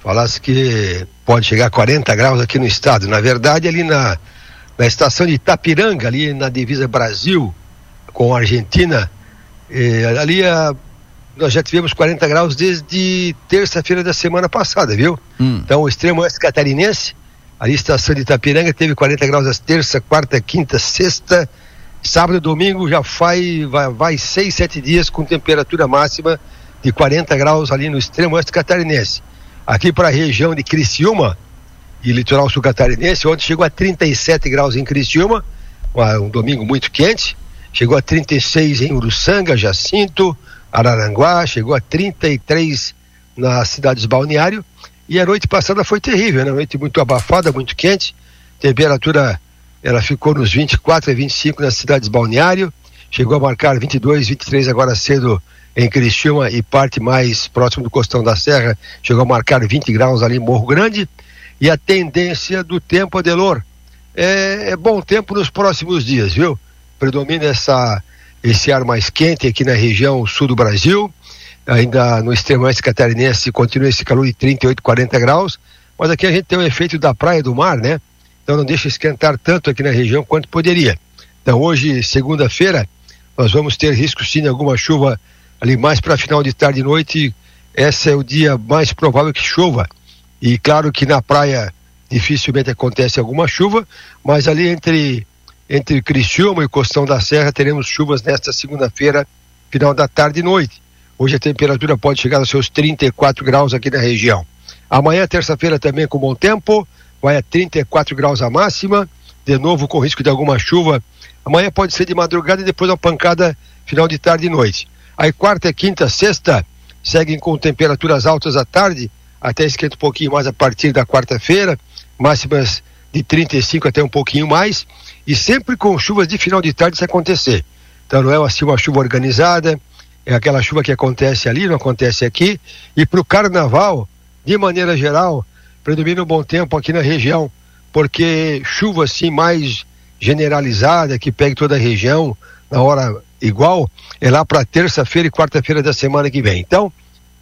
falasse que pode chegar a 40 graus aqui no estado. Na verdade, ali na, na estação de Itapiranga, ali na divisa Brasil com a Argentina, eh, ali a, nós já tivemos 40 graus desde terça-feira da semana passada, viu? Hum. Então, o extremo oeste catarinense, ali a estação de Itapiranga teve 40 graus às terça, quarta, quinta, sexta, sábado e domingo já vai, vai, vai seis, sete dias com temperatura máxima de 40 graus ali no extremo oeste catarinense. Aqui para a região de Criciúma e litoral sul catarinense, ontem chegou a 37 graus em Criciúma, um domingo muito quente, chegou a 36 em Uruçanga, Jacinto, Araranguá, chegou a 33 nas cidades balneário, e a noite passada foi terrível, né? Noite muito abafada, muito quente, temperatura ela ficou nos 24 a 25 nas cidades balneário, chegou a marcar 22, 23 agora cedo em Criciúma e parte mais próximo do Costão da Serra, chegou a marcar 20 graus ali em Morro Grande. E a tendência do tempo, Adelor, é, é bom tempo nos próximos dias, viu? Predomina essa, esse ar mais quente aqui na região sul do Brasil. Ainda no extremo oeste catarinense continua esse calor de 38, 40 graus. Mas aqui a gente tem o efeito da praia do mar, né? Então não deixa esquentar tanto aqui na região quanto poderia. Então hoje, segunda-feira, nós vamos ter risco sim de alguma chuva ali mais para final de tarde e noite, esse é o dia mais provável que chova. E claro que na praia dificilmente acontece alguma chuva, mas ali entre entre Criciúma e Costão da Serra teremos chuvas nesta segunda-feira, final da tarde e noite. Hoje a temperatura pode chegar aos seus 34 graus aqui na região. Amanhã, terça-feira, também com bom tempo, vai a 34 graus a máxima, de novo com risco de alguma chuva. Amanhã pode ser de madrugada e depois uma pancada final de tarde e noite. Aí quarta, quinta, sexta seguem com temperaturas altas à tarde, até esquenta um pouquinho mais a partir da quarta-feira, máximas de 35 até um pouquinho mais, e sempre com chuvas de final de tarde se acontecer. Então não é assim uma chuva organizada, é aquela chuva que acontece ali, não acontece aqui, e para o carnaval, de maneira geral, predomina um bom tempo aqui na região, porque chuva assim mais generalizada, que pegue toda a região na hora igual é lá para terça-feira e quarta-feira da semana que vem. Então,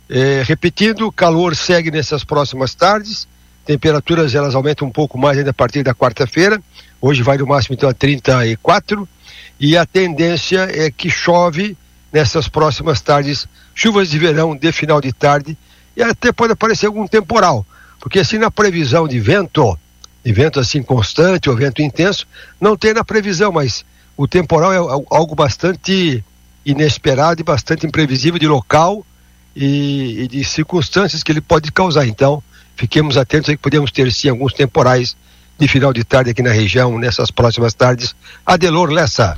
é, repetindo, calor segue nessas próximas tardes, temperaturas elas aumentam um pouco mais ainda a partir da quarta-feira, hoje vai no máximo então a 34, e a tendência é que chove nessas próximas tardes, chuvas de verão de final de tarde, e até pode aparecer algum temporal, porque assim na previsão de vento, de vento assim constante ou vento intenso, não tem na previsão, mas o temporal é algo bastante inesperado e bastante imprevisível de local e, e de circunstâncias que ele pode causar. Então, fiquemos atentos aí que podemos ter sim alguns temporais de final de tarde aqui na região, nessas próximas tardes. Adelor Lessa.